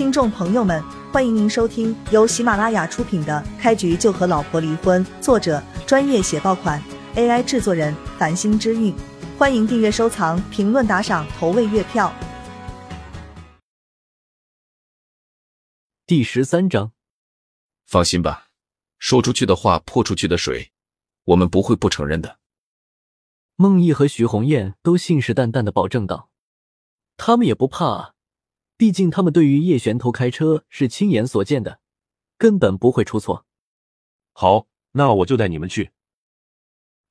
听众朋友们，欢迎您收听由喜马拉雅出品的《开局就和老婆离婚》，作者专业写爆款，AI 制作人繁星之韵。欢迎订阅、收藏、评论、打赏、投喂月票。第十三章，放心吧，说出去的话泼出去的水，我们不会不承认的。孟毅和徐红艳都信誓旦旦的保证道：“他们也不怕啊，毕竟他们对于叶璇偷开车是亲眼所见的，根本不会出错。”好，那我就带你们去。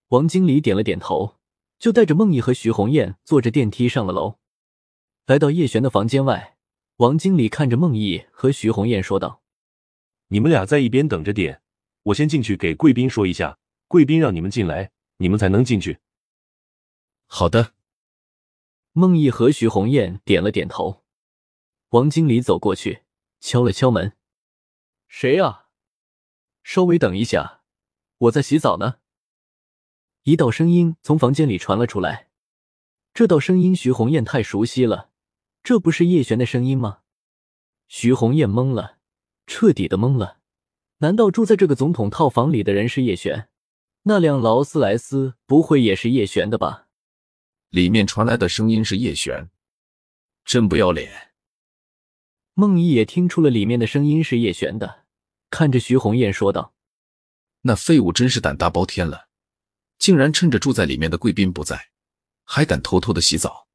王经理点了点头，就带着孟毅和徐红艳坐着电梯上了楼，来到叶璇的房间外。王经理看着孟毅和徐红艳说道：“你们俩在一边等着点，我先进去给贵宾说一下，贵宾让你们进来，你们才能进去。”好的，孟毅和徐红艳点了点头。王经理走过去，敲了敲门：“谁呀？稍微等一下，我在洗澡呢。”一道声音从房间里传了出来。这道声音，徐红艳太熟悉了，这不是叶璇的声音吗？徐红艳懵了，彻底的懵了。难道住在这个总统套房里的人是叶璇？那辆劳斯莱斯不会也是叶璇的吧？里面传来的声音是叶璇，真不要脸！孟毅也听出了里面的声音是叶璇的，看着徐红艳说道：“那废物真是胆大包天了，竟然趁着住在里面的贵宾不在，还敢偷偷的洗澡。”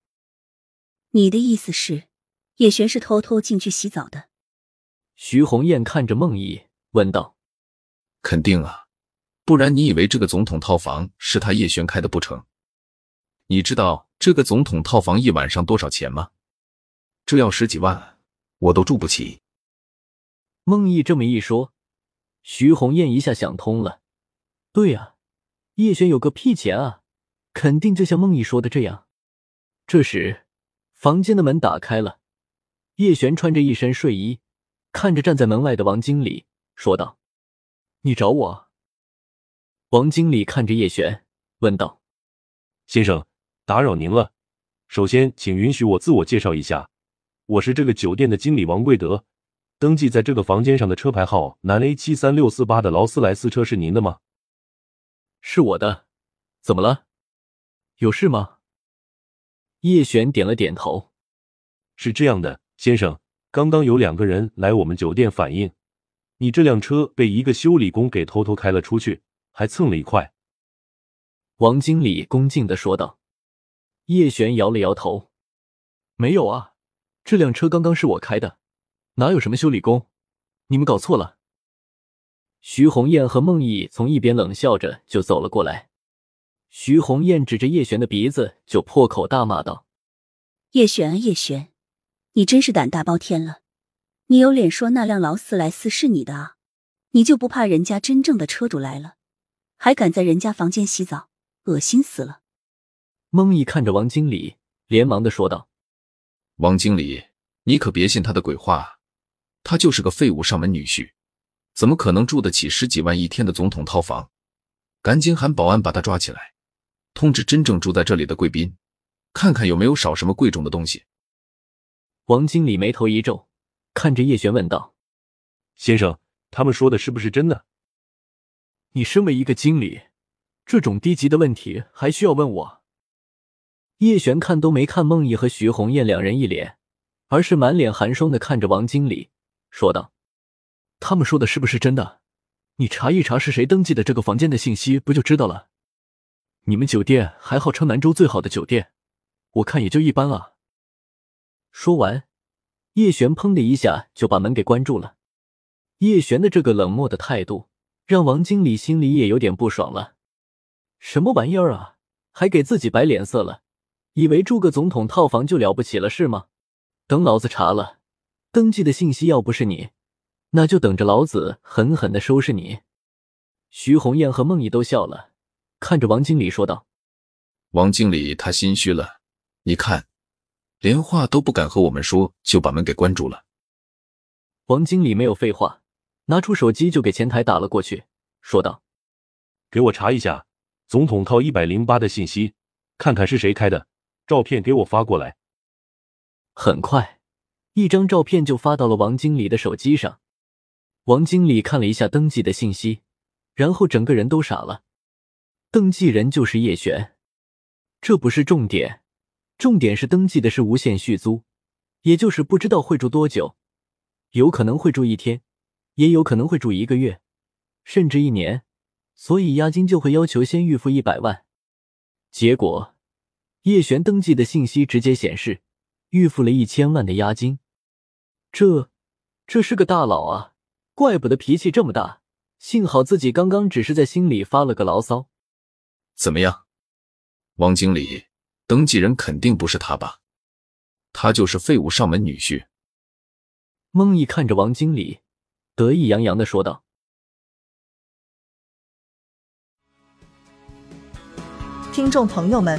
你的意思是，叶璇是偷偷进去洗澡的？徐红艳看着孟毅问道：“肯定啊，不然你以为这个总统套房是他叶璇开的不成？”你知道这个总统套房一晚上多少钱吗？这要十几万，我都住不起。孟毅这么一说，徐红艳一下想通了。对呀，叶璇有个屁钱啊，肯定就像孟毅说的这样。这时，房间的门打开了，叶璇穿着一身睡衣，看着站在门外的王经理，说道：“你找我？”王经理看着叶璇，问道：“先生。”打扰您了，首先请允许我自我介绍一下，我是这个酒店的经理王贵德。登记在这个房间上的车牌号南 A 七三六四八的劳斯莱斯车是您的吗？是我的，怎么了？有事吗？叶璇点了点头。是这样的，先生，刚刚有两个人来我们酒店反映，你这辆车被一个修理工给偷偷开了出去，还蹭了一块。王经理恭敬的说道。叶璇摇了摇头，没有啊，这辆车刚刚是我开的，哪有什么修理工？你们搞错了。徐红艳和孟毅从一边冷笑着就走了过来。徐红艳指着叶璇的鼻子就破口大骂道：“叶璇啊，叶璇，你真是胆大包天了！你有脸说那辆劳斯莱斯是你的啊？你就不怕人家真正的车主来了，还敢在人家房间洗澡？恶心死了！”孟毅看着王经理，连忙的说道：“王经理，你可别信他的鬼话，他就是个废物上门女婿，怎么可能住得起十几万一天的总统套房？赶紧喊保安把他抓起来，通知真正住在这里的贵宾，看看有没有少什么贵重的东西。”王经理眉头一皱，看着叶璇问道：“先生，他们说的是不是真的？你身为一个经理，这种低级的问题还需要问我？”叶璇看都没看孟毅和徐红艳两人一脸，而是满脸寒霜的看着王经理，说道：“他们说的是不是真的？你查一查是谁登记的这个房间的信息，不就知道了？你们酒店还号称南州最好的酒店，我看也就一般啊。”说完，叶璇砰的一下就把门给关住了。叶璇的这个冷漠的态度，让王经理心里也有点不爽了。什么玩意儿啊，还给自己摆脸色了？以为住个总统套房就了不起了是吗？等老子查了，登记的信息要不是你，那就等着老子狠狠的收拾你！徐红艳和孟毅都笑了，看着王经理说道：“王经理他心虚了，你看，连话都不敢和我们说，就把门给关住了。”王经理没有废话，拿出手机就给前台打了过去，说道：“给我查一下总统套一百零八的信息，看看是谁开的。”照片给我发过来。很快，一张照片就发到了王经理的手机上。王经理看了一下登记的信息，然后整个人都傻了。登记人就是叶璇，这不是重点，重点是登记的是无限续租，也就是不知道会住多久，有可能会住一天，也有可能会住一个月，甚至一年，所以押金就会要求先预付一百万。结果，叶璇登记的信息直接显示预付了一千万的押金。这，这是个大佬啊！怪不得脾气这么大。幸好自己刚刚只是在心里发了个牢骚。怎么样，王经理？登记人肯定不是他吧？他就是废物上门女婿。孟毅看着王经理，得意洋洋的说道：“听众朋友们，